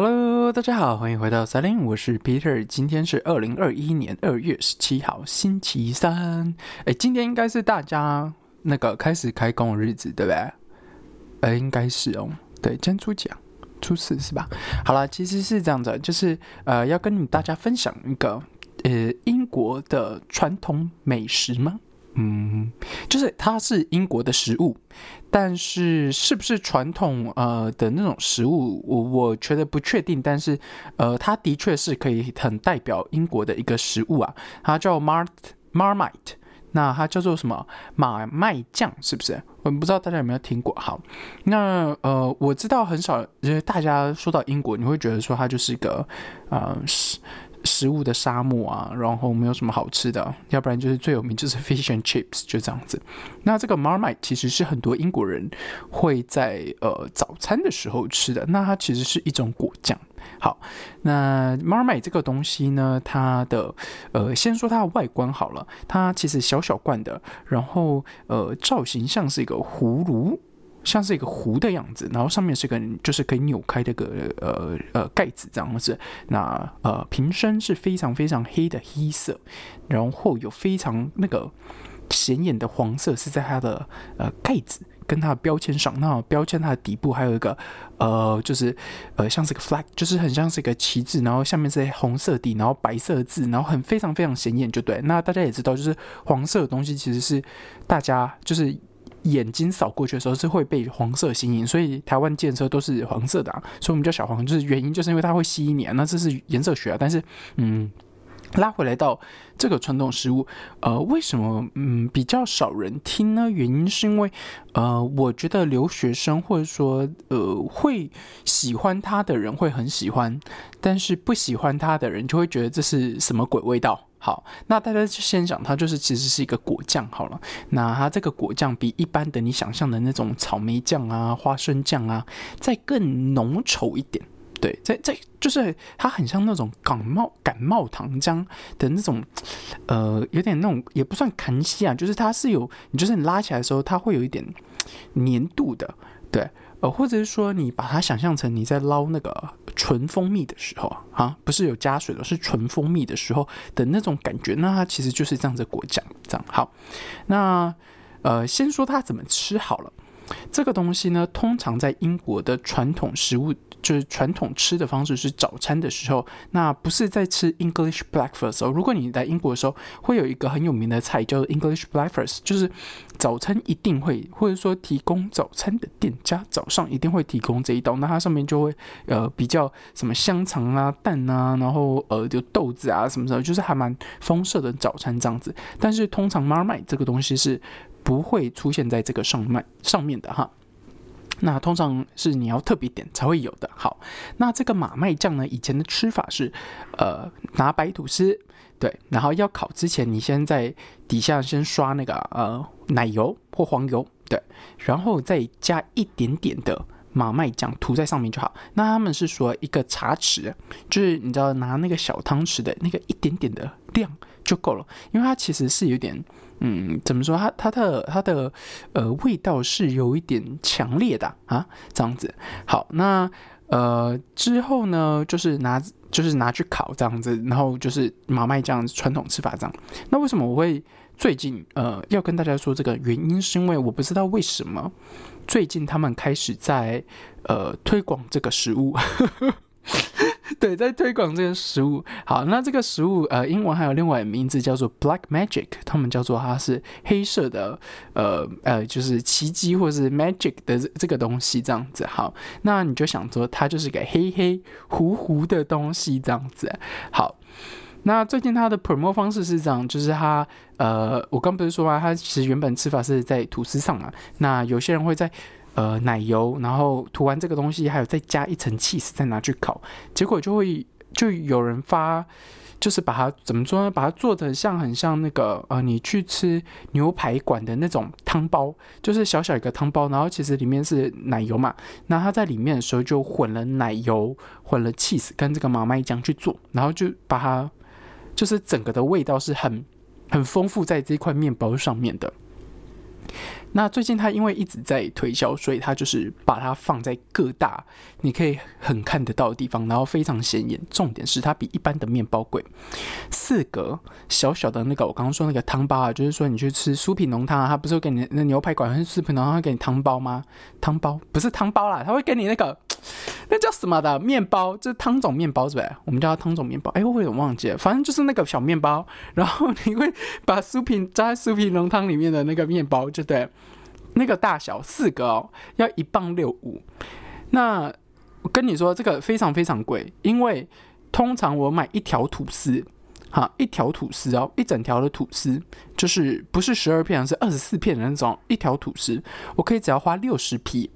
Hello，大家好，欢迎回到三零，我是 Peter。今天是二零二一年二月十七号，星期三。哎，今天应该是大家那个开始开工的日子，对不对？呃，应该是哦。对，今天初几啊？初四是吧？好了，其实是这样子，就是呃，要跟大家分享一个呃英国的传统美食吗？嗯，就是它是英国的食物，但是是不是传统呃的那种食物，我我觉得不确定。但是呃，它的确是可以很代表英国的一个食物啊，它叫 Mar Marmite，那它叫做什么马麦酱，是不是？我不知道大家有没有听过。好，那呃，我知道很少，因为大家说到英国，你会觉得说它就是一个呃是。食物的沙漠啊，然后没有什么好吃的，要不然就是最有名就是 fish and chips，就这样子。那这个 Marmite 其实是很多英国人会在呃早餐的时候吃的，那它其实是一种果酱。好，那 Marmite 这个东西呢，它的呃先说它的外观好了，它其实小小罐的，然后呃造型像是一个葫芦。像是一个壶的样子，然后上面是个就是可以扭开的个呃呃盖子这样子。那呃瓶身是非常非常黑的黑色，然后有非常那个显眼的黄色是在它的呃盖子跟它的标签上。那标签它的底部还有一个呃就是呃像是个 flag，就是很像是一个旗帜，然后下面是红色底，然后白色字，然后很非常非常显眼，就对。那大家也知道，就是黄色的东西其实是大家就是。眼睛扫过去的时候是会被黄色吸引，所以台湾建车都是黄色的啊，所以我们叫小黄，就是原因就是因为它会吸引你啊。那这是颜色学啊，但是嗯，拉回来到这个传统食物，呃，为什么嗯比较少人听呢？原因是因为呃，我觉得留学生或者说呃会喜欢它的人会很喜欢，但是不喜欢它的人就会觉得这是什么鬼味道。好，那大家就先讲，它就是其实是一个果酱好了。那它这个果酱比一般的你想象的那种草莓酱啊、花生酱啊，再更浓稠一点。对，在在就是它很像那种感冒感冒糖浆的那种，呃，有点那种也不算간稀啊，就是它是有，你就是你拉起来的时候，它会有一点粘度的，对。呃，或者是说，你把它想象成你在捞那个纯蜂蜜的时候啊，不是有加水的，是纯蜂蜜的时候的那种感觉，那它其实就是这样子果酱，这样好。那呃，先说它怎么吃好了。这个东西呢，通常在英国的传统食物，就是传统吃的方式是早餐的时候，那不是在吃 English breakfast 哦。如果你在英国的时候，会有一个很有名的菜叫做 English breakfast，就是早餐一定会，或者说提供早餐的店家早上一定会提供这一道，那它上面就会呃比较什么香肠啊、蛋啊，然后呃就豆子啊什么什么，就是还蛮丰盛的早餐这样子。但是通常 Marmite 这个东西是。不会出现在这个上面上面的哈，那通常是你要特别点才会有的。好，那这个马麦酱呢，以前的吃法是，呃，拿白吐司，对，然后要烤之前，你先在底下先刷那个呃奶油或黄油，对，然后再加一点点的马麦酱涂在上面就好。那他们是说一个茶匙，就是你知道拿那个小汤匙的那个一点点的量就够了，因为它其实是有点。嗯，怎么说？它它的它的呃味道是有一点强烈的啊，这样子。好，那呃之后呢，就是拿就是拿去烤这样子，然后就是马麦酱传统吃法这样。那为什么我会最近呃要跟大家说这个原因？是因为我不知道为什么最近他们开始在呃推广这个食物。对，在推广这个食物。好，那这个食物，呃，英文还有另外名字叫做 Black Magic，他们叫做它是黑色的，呃呃，就是奇迹或是 magic 的这个东西这样子。好，那你就想说它就是个黑黑糊糊的东西这样子。好，那最近它的 promo 方式是这样，就是它，呃，我刚不是说吗？它其实原本吃法是在吐司上嘛。那有些人会在呃，奶油，然后涂完这个东西，还有再加一层 cheese，再拿去烤，结果就会就有人发，就是把它怎么说呢？把它做的像很像那个呃，你去吃牛排馆的那种汤包，就是小小一个汤包，然后其实里面是奶油嘛，那它在里面的时候就混了奶油，混了 cheese 跟这个马麦酱去做，然后就把它就是整个的味道是很很丰富在这块面包上面的。那最近他因为一直在推销，所以他就是把它放在各大你可以很看得到的地方，然后非常显眼。重点是它比一般的面包贵。四格小小的那个，我刚刚说那个汤包啊，就是说你去吃酥皮浓汤啊，他不是会给你那牛排馆还是酥皮浓汤会给你汤包吗？汤包不是汤包啦，他会给你那个。那叫什么的面包？就是汤种面包是不是？我们叫它汤种面包。哎，我有点忘记了，反正就是那个小面包，然后你会把酥皮加在酥皮浓汤里面的那个面包，就对，那个大小四个哦，要一磅六五。那我跟你说，这个非常非常贵，因为通常我买一条吐司，哈，一条吐司哦，一整条的吐司，就是不是十二片，是二十四片的那种一条吐司，我可以只要花六十匹。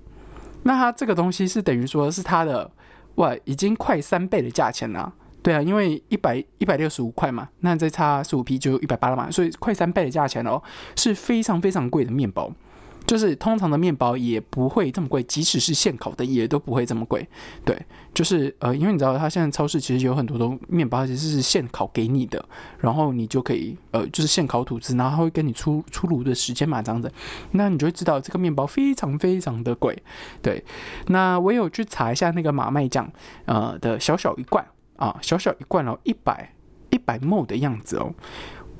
那它这个东西是等于说是它的哇，已经快三倍的价钱了。对啊，因为一百一百六十五块嘛，那再差十五 P 就一百八了嘛，所以快三倍的价钱哦，是非常非常贵的面包。就是通常的面包也不会这么贵，即使是现烤的也都不会这么贵。对，就是呃，因为你知道，它现在超市其实有很多的面包其实是现烤给你的，然后你就可以呃，就是现烤吐司，然后会跟你出出炉的时间嘛，这样子，那你就会知道这个面包非常非常的贵。对，那我有去查一下那个马麦酱，呃的小小一罐啊，小小一罐哦，一百一百沫的样子哦，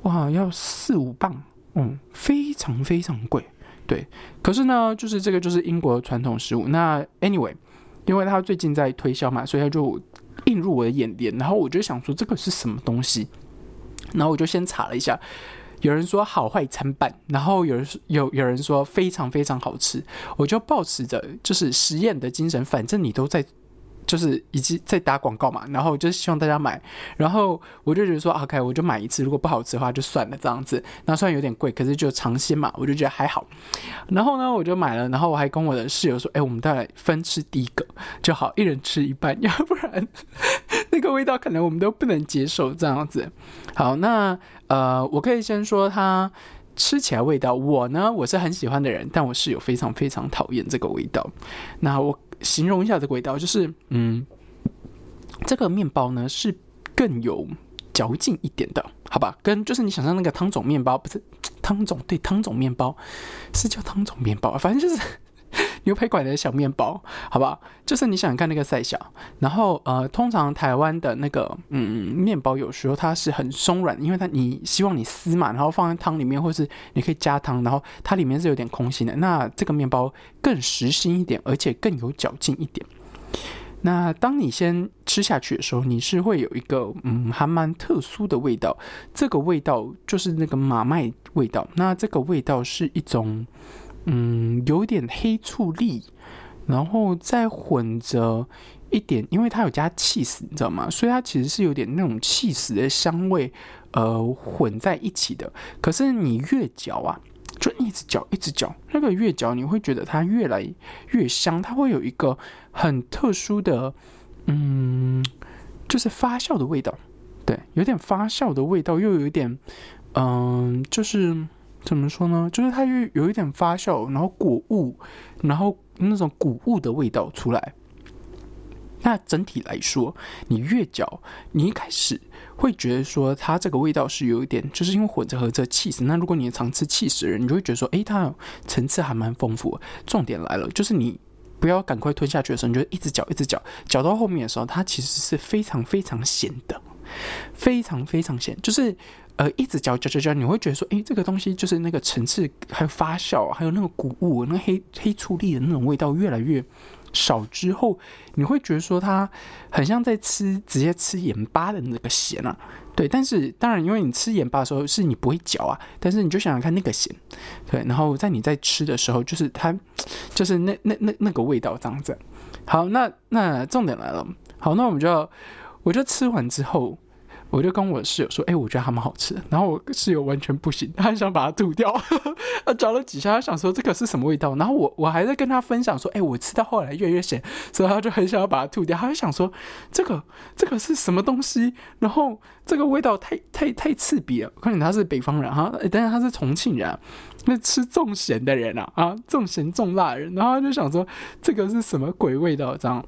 哇，要四五磅，嗯，非常非常贵。对，可是呢，就是这个就是英国传统食物。那 anyway，因为他最近在推销嘛，所以他就映入我的眼帘。然后我就想说这个是什么东西，然后我就先查了一下，有人说好坏参半，然后有人有有人说非常非常好吃，我就保持着就是实验的精神，反正你都在。就是以及在打广告嘛，然后就是希望大家买，然后我就觉得说，OK，我就买一次，如果不好吃的话就算了这样子。那虽然有点贵，可是就尝鲜嘛，我就觉得还好。然后呢，我就买了，然后我还跟我的室友说，哎，我们再来分吃第一个就好，一人吃一半，要不然那个味道可能我们都不能接受这样子。好，那呃，我可以先说它吃起来味道，我呢我是很喜欢的人，但我室友非常非常讨厌这个味道。那我。形容一下这个味道，就是嗯，这个面包呢是更有嚼劲一点的，好吧？跟就是你想象那个汤种面包，不是汤种，对，汤种面包是叫汤种面包，反正就是牛排馆的小面包，好不好？就是你想看那个赛小，然后呃，通常台湾的那个嗯面包有时候它是很松软，因为它你希望你撕嘛，然后放在汤里面，或是你可以加汤，然后它里面是有点空心的。那这个面包更实心一点，而且更有嚼劲一点。那当你先吃下去的时候，你是会有一个嗯还蛮特殊的味道，这个味道就是那个马麦味道。那这个味道是一种嗯有点黑醋栗。然后再混着一点，因为它有加气死，你知道吗？所以它其实是有点那种气死的香味，呃，混在一起的。可是你越嚼啊，就一直嚼，一直嚼，那个越嚼你会觉得它越来越香，它会有一个很特殊的，嗯，就是发酵的味道，对，有点发酵的味道，又有点，嗯，就是怎么说呢？就是它又有一点发酵，然后果物，然后。那种谷物的味道出来，那整体来说，你越嚼，你一开始会觉得说它这个味道是有一点，就是因为混着和这气死。那如果你常吃气死的人，你就会觉得说，诶，它层次还蛮丰富。重点来了，就是你不要赶快吞下去的时候，你就一直嚼，一直嚼，嚼到后面的时候，它其实是非常非常咸的，非常非常咸，就是。呃，一直嚼嚼嚼嚼，你会觉得说，哎，这个东西就是那个层次，还有发酵，还有那个谷物，那黑黑醋栗的那种味道越来越少之后，你会觉得说它很像在吃直接吃盐巴的那个咸啊。对，但是当然，因为你吃盐巴的时候是你不会嚼啊，但是你就想想看那个咸，对，然后在你在吃的时候，就是它就是那那那那个味道这样子。好，那那重点来了，好，那我们就要我就吃完之后。我就跟我室友说：“哎，我觉得还蛮好吃。”然后我室友完全不行，他很想把它吐掉。他嚼了几下，他想说这个是什么味道。然后我我还在跟他分享说：“哎，我吃到后来越来越咸。”所以他就很想要把它吐掉。他就想说：“这个这个是什么东西？”然后这个味道太太太刺鼻了。我看见他是北方人哈，但是他是重庆人，那吃重咸的人啊啊，重咸重辣的人。然后他就想说：“这个是什么鬼味道？”这样。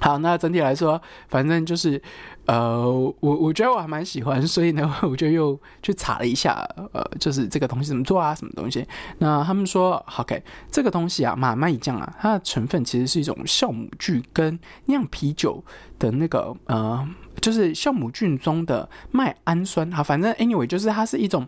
好，那整体来说，反正就是，呃，我我觉得我还蛮喜欢，所以呢，我就又去查了一下，呃，就是这个东西怎么做啊，什么东西？那他们说，OK，这个东西啊，马麦酱啊，它的成分其实是一种酵母菌跟酿啤酒的那个，呃，就是酵母菌中的麦氨酸。好，反正 anyway，就是它是一种，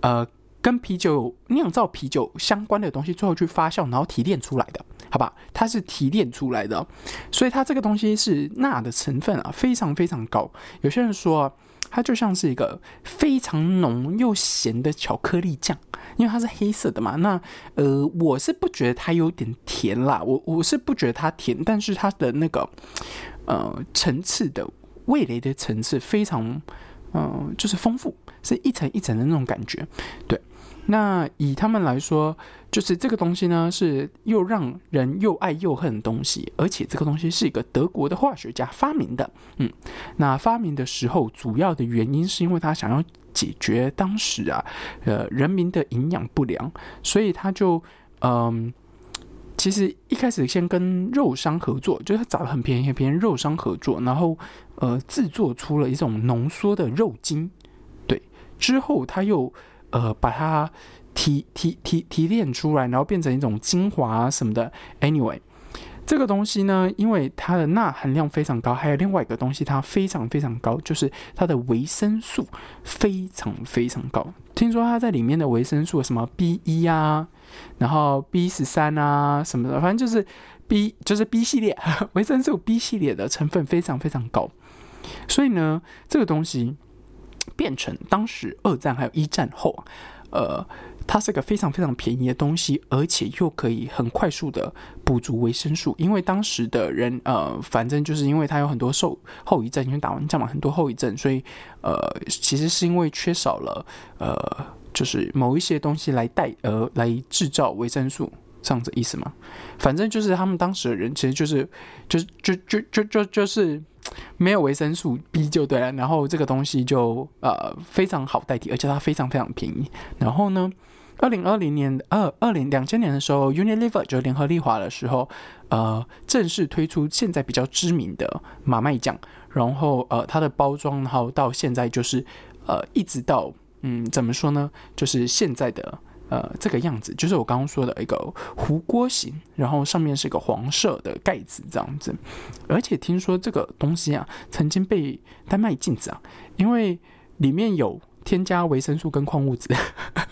呃。跟啤酒酿造啤酒相关的东西，最后去发酵，然后提炼出来的，好吧？它是提炼出来的，所以它这个东西是钠的成分啊，非常非常高。有些人说它就像是一个非常浓又咸的巧克力酱，因为它是黑色的嘛。那呃，我是不觉得它有点甜啦，我我是不觉得它甜，但是它的那个呃层次的味蕾的层次非常嗯，就是丰富，是一层一层的那种感觉，对。那以他们来说，就是这个东西呢，是又让人又爱又恨的东西，而且这个东西是一个德国的化学家发明的。嗯，那发明的时候，主要的原因是因为他想要解决当时啊，呃，人民的营养不良，所以他就嗯，其实一开始先跟肉商合作，就是他找了很便宜很便宜肉商合作，然后呃，制作出了一种浓缩的肉精。对，之后他又。呃，把它提提提提炼出来，然后变成一种精华什么的。Anyway，这个东西呢，因为它的钠含量非常高，还有另外一个东西它非常非常高，就是它的维生素非常非常高。听说它在里面的维生素什么 B 一啊，然后 B 十三啊什么的，反正就是 B 就是 B 系列 维生素 B 系列的成分非常非常高。所以呢，这个东西。变成当时二战还有一战后，呃，它是个非常非常便宜的东西，而且又可以很快速的补足维生素。因为当时的人，呃，反正就是因为它有很多受后遗症，因为打完仗嘛，很多后遗症，所以呃，其实是因为缺少了呃，就是某一些东西来代呃来制造维生素，这样子意思吗？反正就是他们当时的人，其实就是就就就就就就是。没有维生素 B 就对了，然后这个东西就呃非常好代替，而且它非常非常便宜。然后呢，二零二零年二二零两千年的时候，Unilever 就联合利华的时候，呃正式推出现在比较知名的马麦酱。然后呃它的包装，然后到现在就是呃一直到嗯怎么说呢，就是现在的。呃，这个样子就是我刚刚说的一个糊锅型，然后上面是一个黄色的盖子这样子，而且听说这个东西啊，曾经被丹麦禁止啊，因为里面有添加维生素跟矿物质。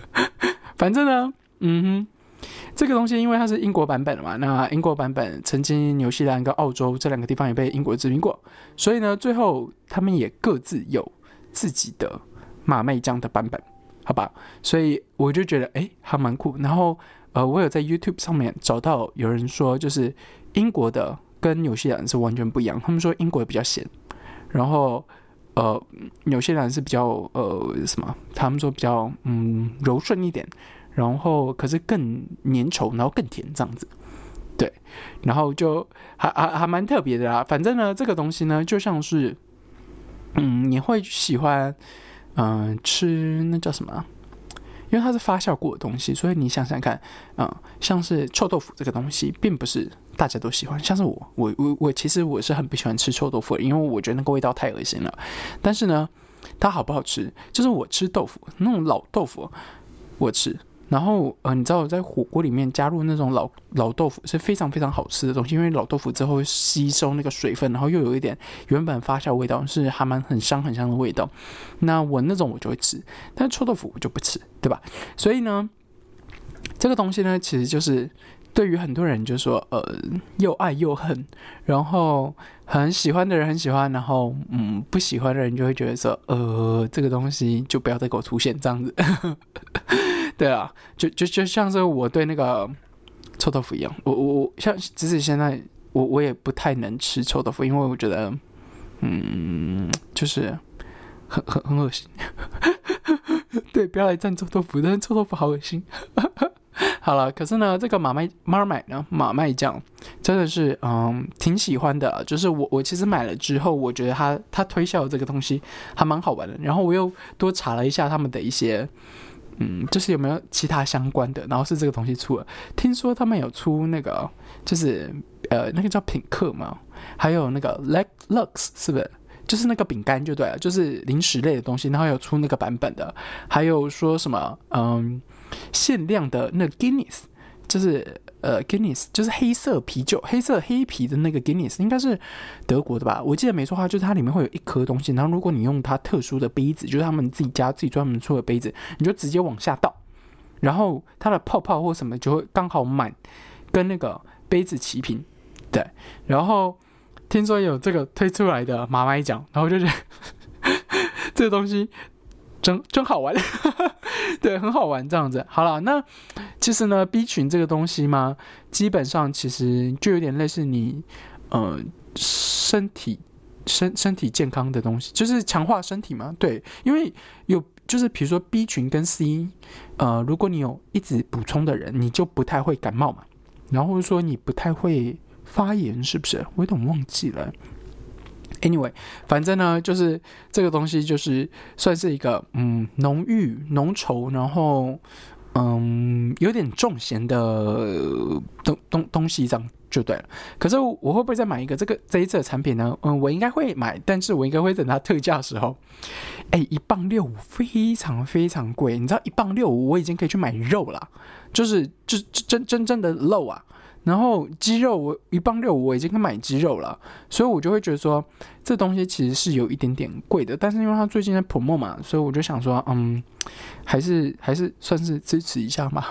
反正呢，嗯哼，这个东西因为它是英国版本的嘛，那英国版本曾经纽西兰跟澳洲这两个地方也被英国殖民过，所以呢，最后他们也各自有自己的马麦酱的版本。好吧，所以我就觉得哎，还蛮酷。然后呃，我有在 YouTube 上面找到有人说，就是英国的跟纽西兰是完全不一样。他们说英国比较咸，然后呃，纽西兰是比较呃什么？他们说比较嗯柔顺一点，然后可是更粘稠，然后更甜这样子。对，然后就还还还蛮特别的啦。反正呢，这个东西呢，就像是嗯，你会喜欢。嗯，吃那叫什么？因为它是发酵过的东西，所以你想想看，嗯，像是臭豆腐这个东西，并不是大家都喜欢。像是我，我我我，其实我是很不喜欢吃臭豆腐，因为我觉得那个味道太恶心了。但是呢，它好不好吃？就是我吃豆腐那种老豆腐，我吃。然后，呃，你知道在火锅里面加入那种老老豆腐是非常非常好吃的东西，因为老豆腐之后吸收那个水分，然后又有一点原本发酵味道，是还蛮很香很香的味道。那我那种我就会吃，但臭豆腐我就不吃，对吧？所以呢，这个东西呢，其实就是对于很多人就说，呃，又爱又恨，然后很喜欢的人很喜欢，然后嗯，不喜欢的人就会觉得说，呃，这个东西就不要再给我出现这样子。对啊，就就就像是我对那个臭豆腐一样，我我我像即使现在我我也不太能吃臭豆腐，因为我觉得，嗯，就是很很很恶心。对，不要来赞臭豆腐，但是臭豆腐好恶心。好了，可是呢，这个马麦马麦呢，马麦酱真的是嗯挺喜欢的，就是我我其实买了之后，我觉得他他推销这个东西还蛮好玩的，然后我又多查了一下他们的一些。嗯，就是有没有其他相关的？然后是这个东西出了，听说他们有出那个，就是呃，那个叫品客嘛，还有那个 Leg Lux 是不是？就是那个饼干就对了，就是零食类的东西，然后有出那个版本的，还有说什么嗯限量的那 Guinness，就是呃 Guinness 就是黑色啤酒，黑色黑啤的那个 Guinness 应该是德国的吧？我记得没错的话，就是它里面会有一颗东西，然后如果你用它特殊的杯子，就是他们自己家自己专门出的杯子，你就直接往下倒，然后它的泡泡或什么就会刚好满，跟那个杯子齐平，对，然后。听说有这个推出来的马麦奖，然后就觉得 这个东西真真好玩，对，很好玩这样子。好了，那其实呢，B 群这个东西嘛，基本上其实就有点类似你呃身体身身体健康的东西，就是强化身体嘛。对，因为有就是比如说 B 群跟 C，呃，如果你有一直补充的人，你就不太会感冒嘛。然后说你不太会。发炎是不是？我有点忘记了。Anyway，反正呢，就是这个东西，就是算是一个嗯浓郁浓稠，然后嗯有点重咸的东东东西，这样就对了。可是我会不会再买一个这个这一次的产品呢？嗯，我应该会买，但是我应该会等它特价的时候。哎，一磅六五非常非常贵，你知道一磅六五我已经可以去买肉了，就是就真真正的肉啊。然后鸡肉我一磅六我已经买鸡肉了，所以我就会觉得说这东西其实是有一点点贵的，但是因为它最近在 promo 嘛，所以我就想说，嗯，还是还是算是支持一下嘛。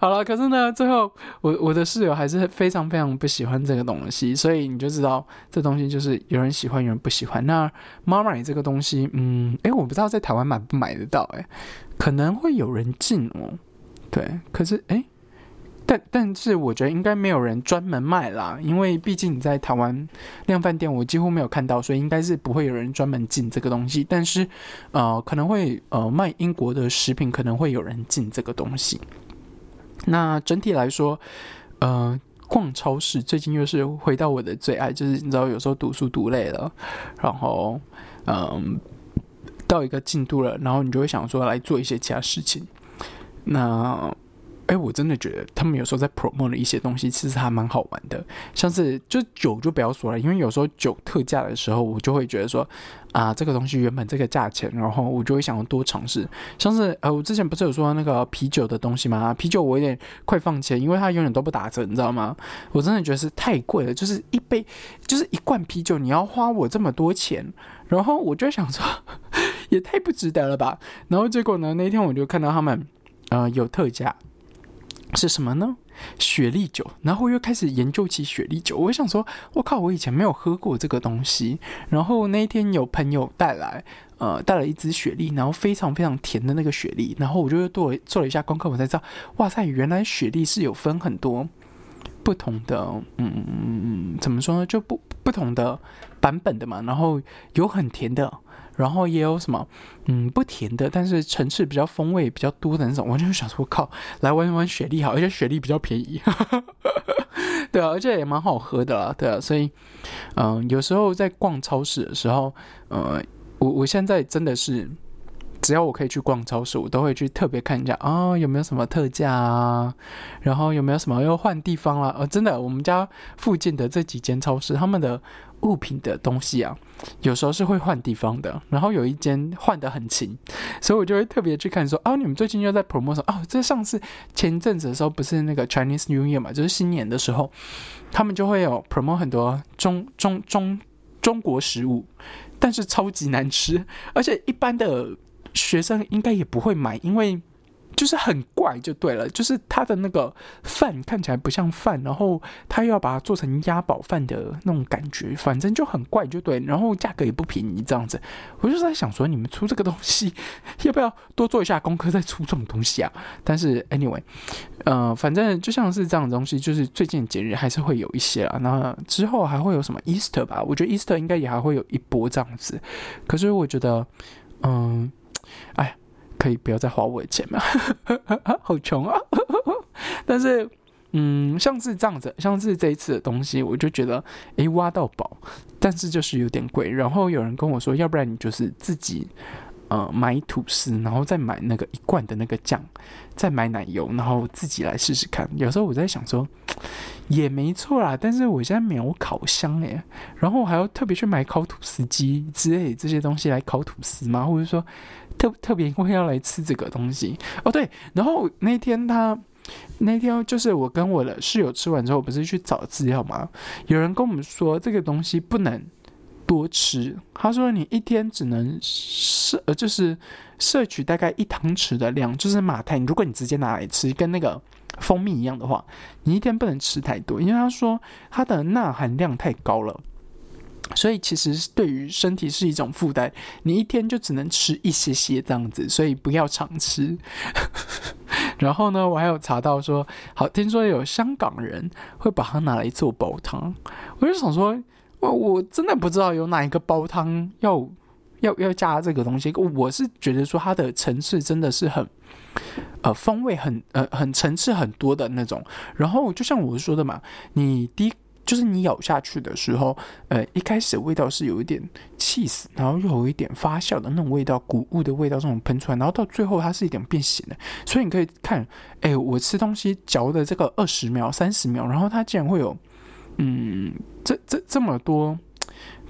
好了，可是呢，最后我我的室友还是非常非常不喜欢这个东西，所以你就知道这东西就是有人喜欢，有人不喜欢。那妈妈，你这个东西，嗯，诶，我不知道在台湾买不买得到，诶，可能会有人进哦，对，可是诶。但但是我觉得应该没有人专门卖啦，因为毕竟你在台湾量饭店，我几乎没有看到，所以应该是不会有人专门进这个东西。但是，呃，可能会呃卖英国的食品，可能会有人进这个东西。那整体来说，呃，逛超市最近又是回到我的最爱，就是你知道有时候读书读累了，然后嗯到一个进度了，然后你就会想说来做一些其他事情。那哎，我真的觉得他们有时候在 promote 的一些东西，其实还蛮好玩的。像是就酒就不要说了，因为有时候酒特价的时候，我就会觉得说，啊，这个东西原本这个价钱，然后我就会想要多尝试。像是呃，我之前不是有说那个啤酒的东西吗？啤酒我有点快放弃，因为它永远都不打折，你知道吗？我真的觉得是太贵了，就是一杯就是一罐啤酒，你要花我这么多钱，然后我就想说，也太不值得了吧。然后结果呢，那天我就看到他们呃有特价。是什么呢？雪莉酒，然后又开始研究起雪莉酒。我想说，我靠，我以前没有喝过这个东西。然后那一天有朋友带来，呃，带了一支雪莉，然后非常非常甜的那个雪莉。然后我就又做做了一下功课，我才知道，哇塞，原来雪莉是有分很多不同的，嗯，怎么说呢？就不不同的版本的嘛。然后有很甜的。然后也有什么，嗯，不甜的，但是层次比较风味比较多的那种，我就想说，靠，来玩一玩雪莉好，而且雪莉比较便宜，对啊，而且也蛮好喝的啦，对啊，所以，嗯，有时候在逛超市的时候，呃，我我现在真的是，只要我可以去逛超市，我都会去特别看一下啊，有没有什么特价啊，然后有没有什么又换地方了，呃，真的，我们家附近的这几间超市，他们的。物品的东西啊，有时候是会换地方的，然后有一间换的很勤，所以我就会特别去看说，哦，你们最近又在 promotion 哦，这上次前阵子的时候不是那个 Chinese New Year 嘛，就是新年的时候，他们就会有 promote 很多中中中中国食物，但是超级难吃，而且一般的学生应该也不会买，因为。就是很怪，就对了。就是它的那个饭看起来不像饭，然后他又要把它做成鸭宝饭的那种感觉，反正就很怪，就对。然后价格也不便宜，这样子。我就在想说，你们出这个东西，要不要多做一下功课再出这种东西啊？但是 anyway，呃，反正就像是这样的东西，就是最近节日还是会有一些啊。那之后还会有什么 Easter 吧？我觉得 Easter 应该也还会有一波这样子。可是我觉得，嗯，哎。可以不要再花我的钱吗？好穷啊！但是，嗯，像是这样子，像是这一次的东西，我就觉得，诶，挖到宝，但是就是有点贵。然后有人跟我说，要不然你就是自己，呃买吐司，然后再买那个一罐的那个酱，再买奶油，然后自己来试试看。有时候我在想说，也没错啦，但是我现在没有烤箱诶，然后还要特别去买烤吐司机之类这些东西来烤吐司吗？或者说特特别因为要来吃这个东西哦？对，然后那天他。那天就是我跟我的室友吃完之后，不是去找资料吗？有人跟我们说这个东西不能多吃，他说你一天只能摄呃就是摄取大概一汤匙的量，就是马太。如果你直接拿来吃，跟那个蜂蜜一样的话，你一天不能吃太多，因为他说它的钠含量太高了。所以其实对于身体是一种负担，你一天就只能吃一些些这样子，所以不要常吃。然后呢，我还有查到说，好听说有香港人会把它拿来做煲汤，我就想说，我我真的不知道有哪一个煲汤要要要加这个东西。我是觉得说它的层次真的是很，呃，风味很呃很层次很多的那种。然后就像我说的嘛，你第一。就是你咬下去的时候，呃，一开始味道是有一点气死，然后又有一点发酵的那种味道，谷物的味道这种喷出来，然后到最后它是一点变咸的。所以你可以看，哎，我吃东西嚼的这个二十秒、三十秒，然后它竟然会有，嗯，这这这么多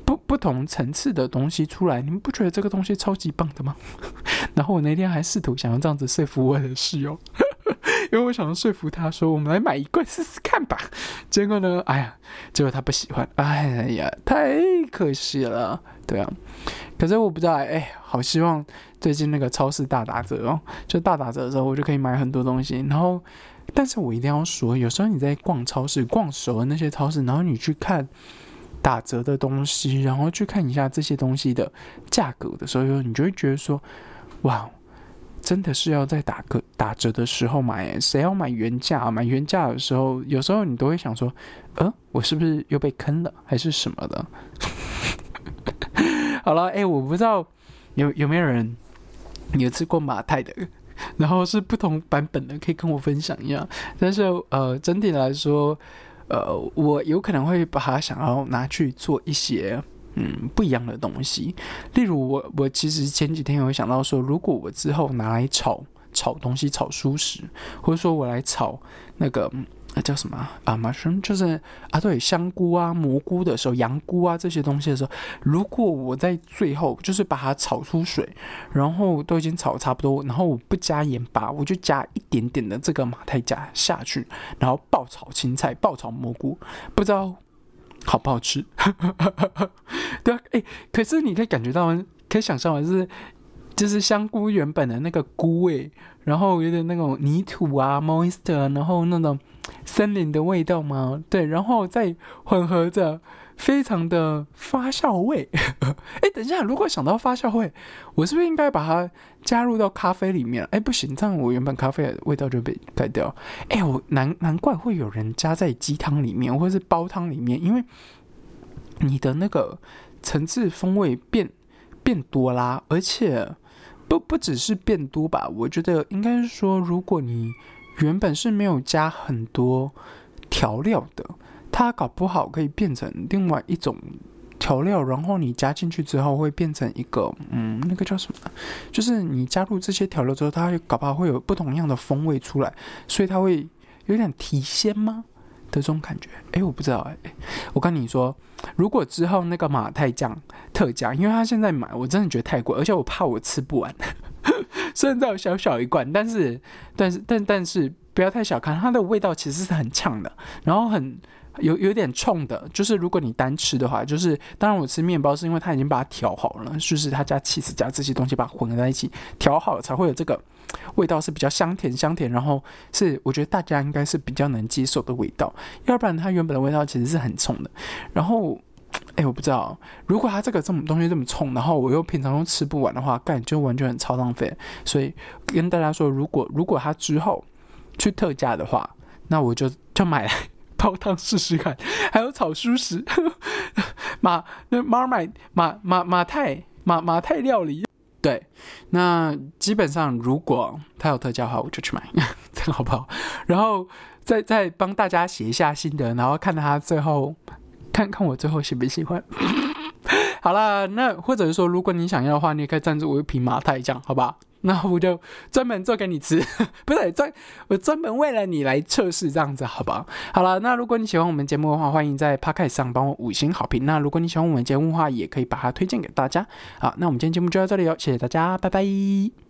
不不同层次的东西出来，你们不觉得这个东西超级棒的吗？然后我那天还试图想要这样子说服我的室友。因为我想要说服他说，我们来买一罐试试看吧。结果呢，哎呀，结果他不喜欢，哎呀，太可惜了。对啊，可是我不知道，哎，好希望最近那个超市大打折哦，就大打折的时候，我就可以买很多东西。然后，但是我一定要说，有时候你在逛超市，逛熟了那些超市，然后你去看打折的东西，然后去看一下这些东西的价格的时候，你就会觉得说，哇。真的是要在打个打折的时候买，谁要买原价？买原价的时候，有时候你都会想说，呃，我是不是又被坑了，还是什么的？好了，哎，我不知道有有没有人有吃过马太的，然后是不同版本的，可以跟我分享一下。但是呃，整体来说，呃，我有可能会把它想要拿去做一些。嗯，不一样的东西，例如我我其实前几天有想到说，如果我之后拿来炒炒东西，炒蔬食，或者说我来炒那个那叫什么啊，mushroom，就是啊对，香菇啊、蘑菇的时候，羊菇啊这些东西的时候，如果我在最后就是把它炒出水，然后都已经炒差不多，然后我不加盐巴，我就加一点点的这个马太加下去，然后爆炒青菜、爆炒蘑菇，不知道。好不好吃？对啊，哎，可是你可以感觉到，可以想象就是，就是香菇原本的那个菇味，然后有点那种泥土啊，moist，然后那种森林的味道嘛，对，然后再混合着。非常的发酵味，哎，等一下，如果想到发酵味，我是不是应该把它加入到咖啡里面？哎，不行，这样我原本咖啡的味道就被盖掉。哎，我难难怪会有人加在鸡汤里面或者是煲汤里面，因为你的那个层次风味变变多啦，而且不不只是变多吧？我觉得应该是说，如果你原本是没有加很多调料的。它搞不好可以变成另外一种调料，然后你加进去之后会变成一个，嗯，那个叫什么？就是你加入这些调料之后，它会搞不好会有不同样的风味出来，所以它会有点提鲜吗的这种感觉？哎，我不知道哎。我跟你说，如果之后那个马太酱特价，因为它现在买我真的觉得太贵，而且我怕我吃不完。虽然只有小小一罐，但是但是但但是不要太小看它的味道，其实是很呛的，然后很。有有点冲的，就是如果你单吃的话，就是当然我吃面包是因为它已经把它调好了，就是它加 cheese 加这些东西把它混合在一起调好了才会有这个味道是比较香甜香甜，然后是我觉得大家应该是比较能接受的味道，要不然它原本的味道其实是很冲的。然后，哎，我不知道，如果它这个这么东西这么冲，然后我又平常都吃不完的话，干就完全很超浪费。所以跟大家说，如果如果它之后去特价的话，那我就就买来。煲汤试试看，还有炒蔬食，马那马买马马马太马马太料理，对，那基本上如果它有特价的话，我就去买，这样好不好？然后再再帮大家写一下心得，然后看他最后看看我最后喜不喜欢。好啦，那或者是说，如果你想要的话，你也可以赞助我一瓶马太酱，好吧？那我就专门做给你吃，不是专我专门为了你来测试这样子，好吧？好了，那如果你喜欢我们节目的话，欢迎在 p o c a s t 上帮我五星好评。那如果你喜欢我们节目的话，也可以把它推荐给大家。好，那我们今天节目就到这里哦，谢谢大家，拜拜。